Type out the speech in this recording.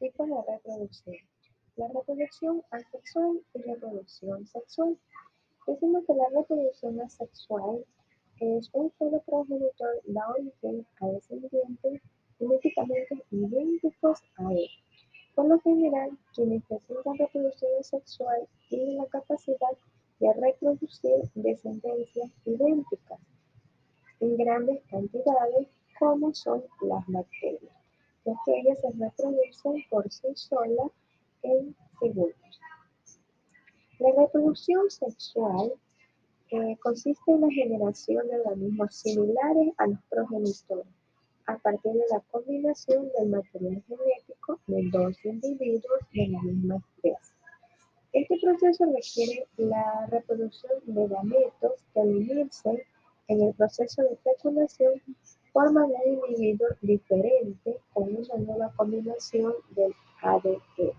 Tipos de reproducción. La reproducción asexual y reproducción sexual. Decimos que la reproducción asexual es un solo progenitor da origen a descendientes genéticamente idénticos a él. Por lo general, quienes presentan reproducción asexual tienen la capacidad de reproducir descendencias idénticas en grandes cantidades como son las bacterias que ellas se reproducen por sí solas en segundos. La reproducción sexual eh, consiste en la generación de organismos similares a los progenitores a partir de la combinación del material genético de dos individuos de la misma especie. Este proceso requiere la reproducción de gametos que al unirse en el proceso de fecundación forman un individuo diferente con una nueva combinación del ADN.